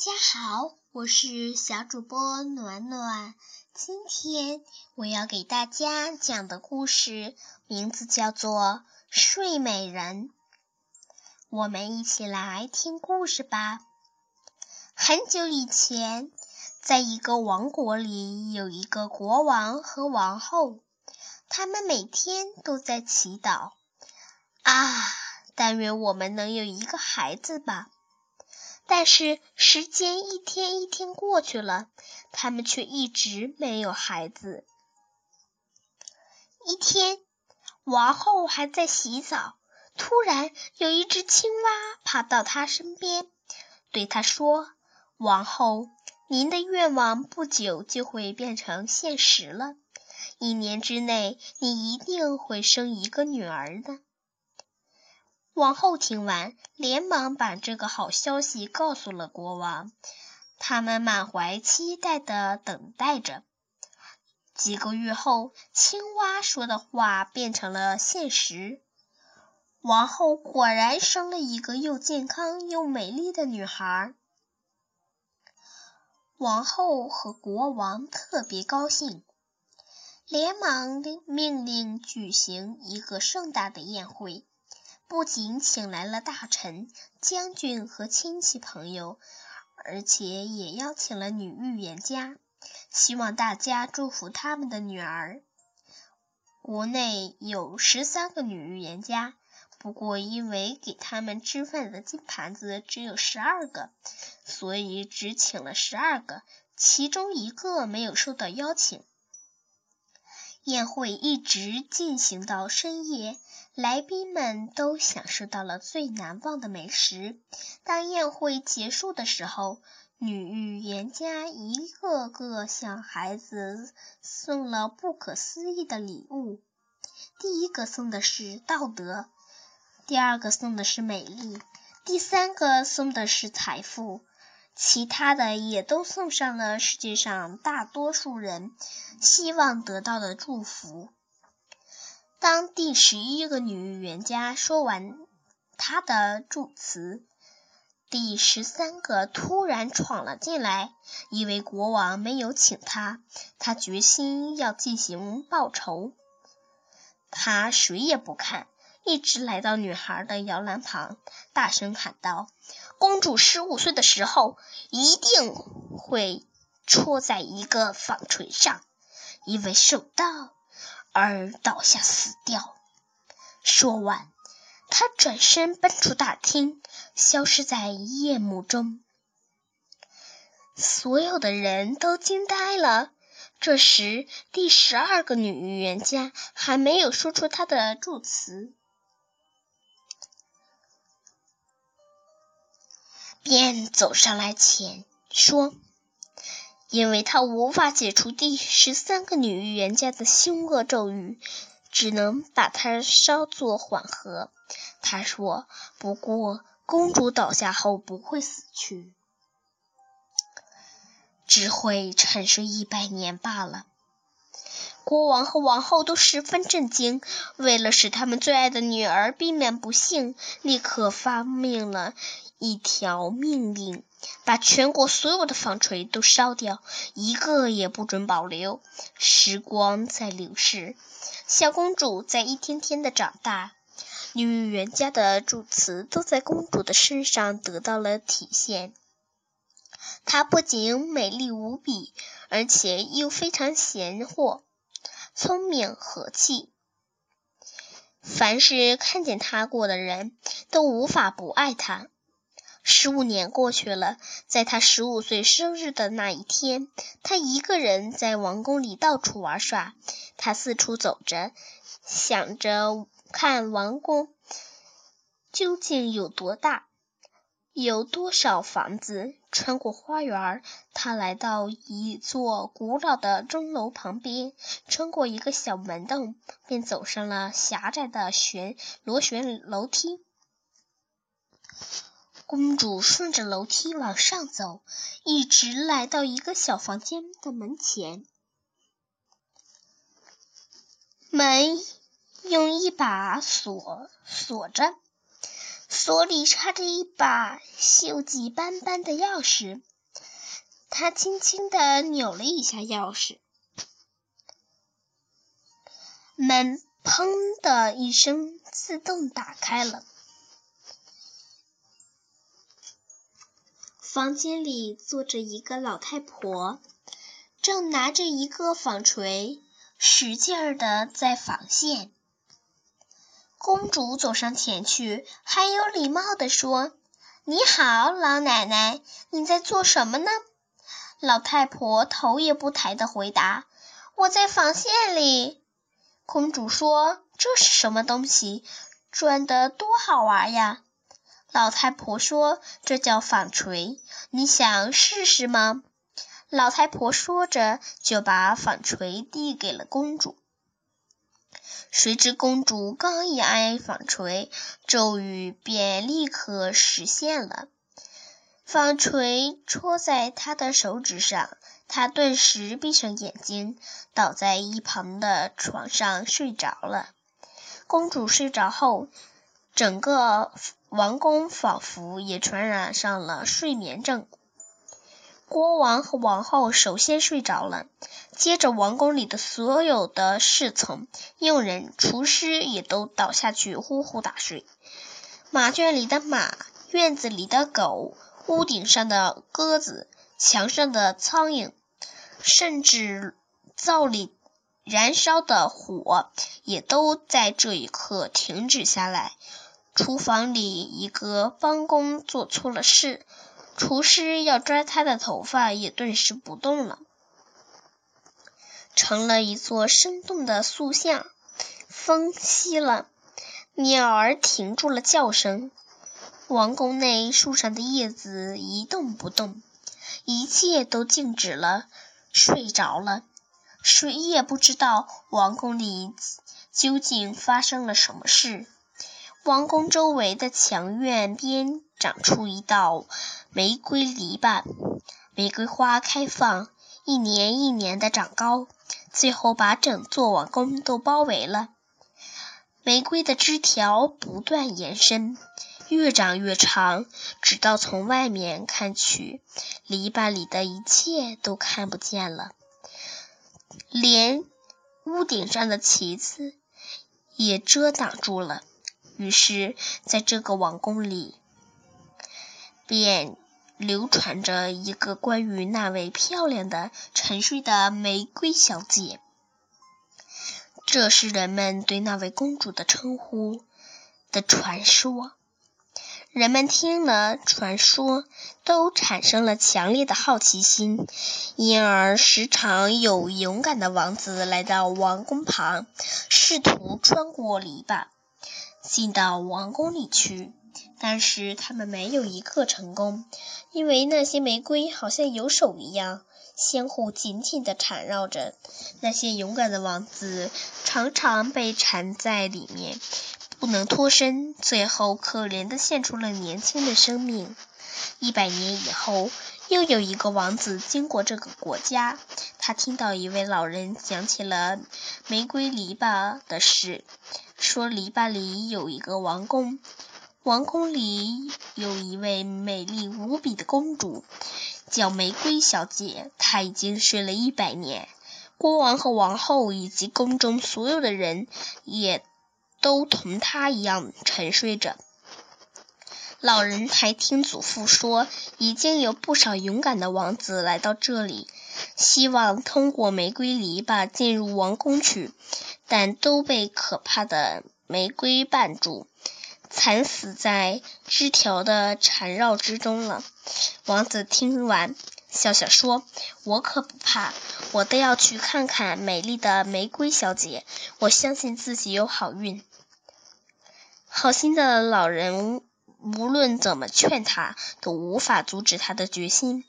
家好，我是小主播暖暖。今天我要给大家讲的故事名字叫做《睡美人》。我们一起来听故事吧。很久以前，在一个王国里，有一个国王和王后，他们每天都在祈祷：“啊，但愿我们能有一个孩子吧。”但是时间一天一天过去了，他们却一直没有孩子。一天，王后还在洗澡，突然有一只青蛙爬到她身边，对她说：“王后，您的愿望不久就会变成现实了，一年之内你一定会生一个女儿的。”王后听完，连忙把这个好消息告诉了国王。他们满怀期待的等待着。几个月后，青蛙说的话变成了现实。王后果然生了一个又健康又美丽的女孩。王后和国王特别高兴，连忙命令举行一个盛大的宴会。不仅请来了大臣、将军和亲戚朋友，而且也邀请了女预言家，希望大家祝福他们的女儿。国内有十三个女预言家，不过因为给他们吃饭的金盘子只有十二个，所以只请了十二个，其中一个没有受到邀请。宴会一直进行到深夜，来宾们都享受到了最难忘的美食。当宴会结束的时候，女预言家一个个向孩子送了不可思议的礼物。第一个送的是道德，第二个送的是美丽，第三个送的是财富。其他的也都送上了世界上大多数人希望得到的祝福。当第十一个女预言家说完她的祝词，第十三个突然闯了进来，因为国王没有请他，他决心要进行报仇。他谁也不看。一直来到女孩的摇篮旁，大声喊道：“公主十五岁的时候，一定会戳在一个纺锤上，因为受到而倒下死掉。”说完，他转身奔出大厅，消失在夜幕中。所有的人都惊呆了。这时，第十二个女预言家还没有说出她的祝词。便走上来前说：“因为他无法解除第十三个女预言家的凶恶咒语，只能把它稍作缓和。”他说：“不过，公主倒下后不会死去，只会沉睡一百年罢了。”国王和王后都十分震惊，为了使他们最爱的女儿避免不幸，立刻发明了。一条命令，把全国所有的纺锤都烧掉，一个也不准保留。时光在流逝，小公主在一天天的长大，女预言家的祝词都在公主的身上得到了体现。她不仅美丽无比，而且又非常贤惠、聪明和气。凡是看见她过的人都无法不爱她。十五年过去了，在他十五岁生日的那一天，他一个人在王宫里到处玩耍。他四处走着，想着看王宫究竟有多大，有多少房子。穿过花园，他来到一座古老的钟楼旁边，穿过一个小门洞，便走上了狭窄的旋螺旋楼梯。公主顺着楼梯往上走，一直来到一个小房间的门前。门用一把锁锁着，锁里插着一把锈迹斑斑的钥匙。他轻轻地扭了一下钥匙，门“砰”的一声自动打开了。房间里坐着一个老太婆，正拿着一个纺锤，使劲儿的在纺线。公主走上前去，很有礼貌地说：“你好，老奶奶，你在做什么呢？”老太婆头也不抬的回答：“我在纺线里。”公主说：“这是什么东西？转的多好玩呀！”老太婆说：“这叫纺锤，你想试试吗？”老太婆说着，就把纺锤递给了公主。谁知公主刚一挨纺锤，咒语便立刻实现了。纺锤戳在她的手指上，她顿时闭上眼睛，倒在一旁的床上睡着了。公主睡着后，整个。王宫仿佛也传染上了睡眠症。国王和王后首先睡着了，接着王宫里的所有的侍从、佣人、厨师也都倒下去呼呼大睡。马圈里的马，院子里的狗，屋顶上的鸽子，墙上的苍蝇，甚至灶里燃烧的火，也都在这一刻停止下来。厨房里，一个帮工做错了事，厨师要抓他的头发，也顿时不动了，成了一座生动的塑像。风息了，鸟儿停住了叫声，王宫内树上的叶子一动不动，一切都静止了，睡着了。谁也不知道王宫里究竟发生了什么事。王宫周围的墙院边长出一道玫瑰篱笆，玫瑰花开放，一年一年的长高，最后把整座王宫都包围了。玫瑰的枝条不断延伸，越长越长，直到从外面看去，篱笆里的一切都看不见了，连屋顶上的旗子也遮挡住了。于是，在这个王宫里，便流传着一个关于那位漂亮的沉睡的玫瑰小姐。这是人们对那位公主的称呼的传说。人们听了传说，都产生了强烈的好奇心，因而时常有勇敢的王子来到王宫旁，试图穿过篱笆。进到王宫里去，但是他们没有一个成功，因为那些玫瑰好像有手一样，相互紧紧地缠绕着。那些勇敢的王子常常被缠在里面，不能脱身，最后可怜的献出了年轻的生命。一百年以后，又有一个王子经过这个国家，他听到一位老人讲起了玫瑰篱笆的事。说篱笆里有一个王宫，王宫里有一位美丽无比的公主，叫玫瑰小姐。她已经睡了一百年，国王和王后以及宫中所有的人也都同他一样沉睡着。老人还听祖父说，已经有不少勇敢的王子来到这里，希望通过玫瑰篱笆进入王宫去。但都被可怕的玫瑰绊住，惨死在枝条的缠绕之中了。王子听完，笑笑说：“我可不怕，我都要去看看美丽的玫瑰小姐。我相信自己有好运。”好心的老人无论怎么劝他，都无法阻止他的决心。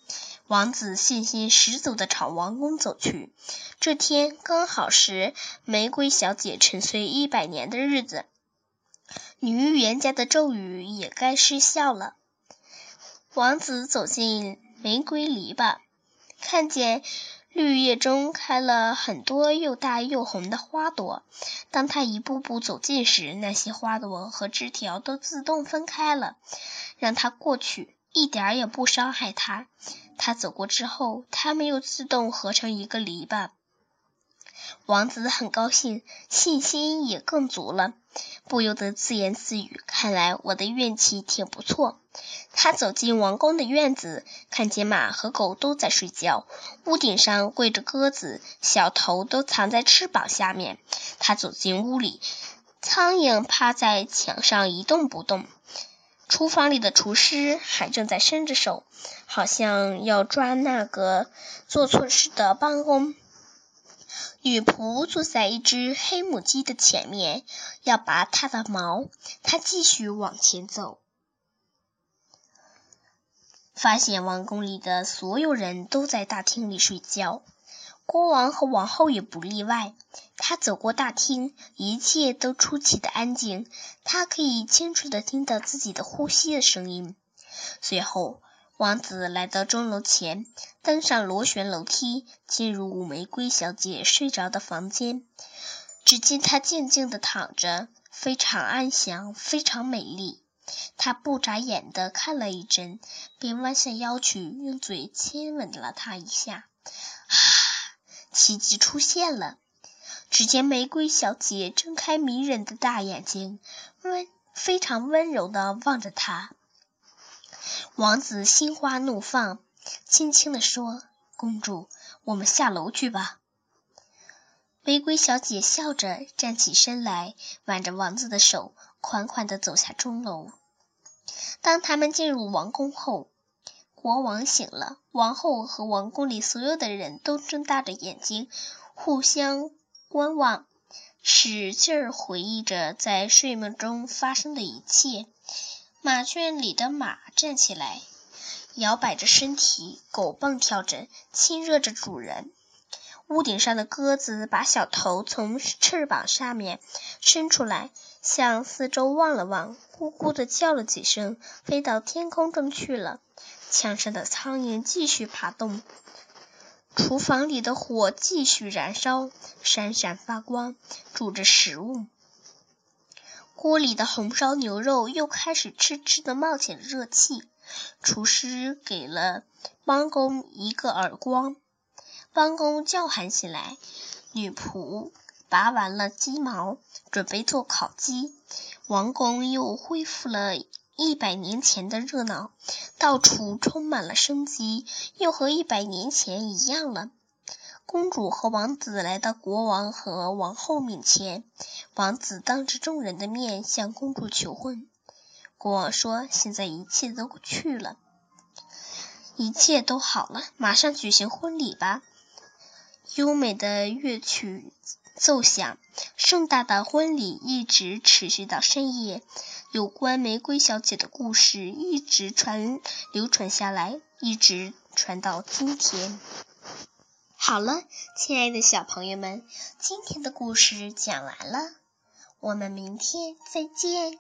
王子信心十足地朝王宫走去。这天刚好是玫瑰小姐沉睡一百年的日子，女预言家的咒语也该失效了。王子走进玫瑰篱笆，看见绿叶中开了很多又大又红的花朵。当他一步步走近时，那些花朵和枝条都自动分开了，让他过去。一点也不伤害他。他走过之后，它们又自动合成一个篱笆。王子很高兴，信心也更足了，不由得自言自语：“看来我的运气挺不错。”他走进王宫的院子，看见马和狗都在睡觉，屋顶上跪着鸽子，小头都藏在翅膀下面。他走进屋里，苍蝇趴在墙上一动不动。厨房里的厨师还正在伸着手，好像要抓那个做错事的帮工。女仆坐在一只黑母鸡的前面，要拔它的毛。她继续往前走，发现王宫里的所有人都在大厅里睡觉，国王和王后也不例外。他走过大厅，一切都出奇的安静，他可以清楚的听到自己的呼吸的声音。随后。王子来到钟楼前，登上螺旋楼梯，进入玫瑰小姐睡着的房间。只见她静静的躺着，非常安详，非常美丽。他不眨眼的看了一阵，便弯下腰去，用嘴亲吻了她一下。啊！奇迹出现了！只见玫瑰小姐睁开迷人的大眼睛，温非常温柔的望着他。王子心花怒放，轻轻地说：“公主，我们下楼去吧。”玫瑰小姐笑着站起身来，挽着王子的手，款款地走下钟楼。当他们进入王宫后，国王醒了，王后和王宫里所有的人都睁大着眼睛，互相观望，使劲儿回忆着在睡梦中发生的一切。马圈里的马站起来，摇摆着身体，狗蹦跳着，亲热着主人。屋顶上的鸽子把小头从翅膀下面伸出来，向四周望了望，咕咕的叫了几声，飞到天空中去了。墙上的苍蝇继续爬动，厨房里的火继续燃烧，闪闪发光，煮着食物。锅里的红烧牛肉又开始吱吱的冒起了热气，厨师给了帮工一个耳光，帮工叫喊起来。女仆拔完了鸡毛，准备做烤鸡。王宫又恢复了一百年前的热闹，到处充满了生机，又和一百年前一样了。公主和王子来到国王和王后面前，王子当着众人的面向公主求婚。国王说：“现在一切都去了，一切都好了，马上举行婚礼吧。”优美的乐曲奏响，盛大的婚礼一直持续到深夜。有关玫瑰小姐的故事一直传流传下来，一直传到今天。好了，亲爱的小朋友们，今天的故事讲完了，我们明天再见。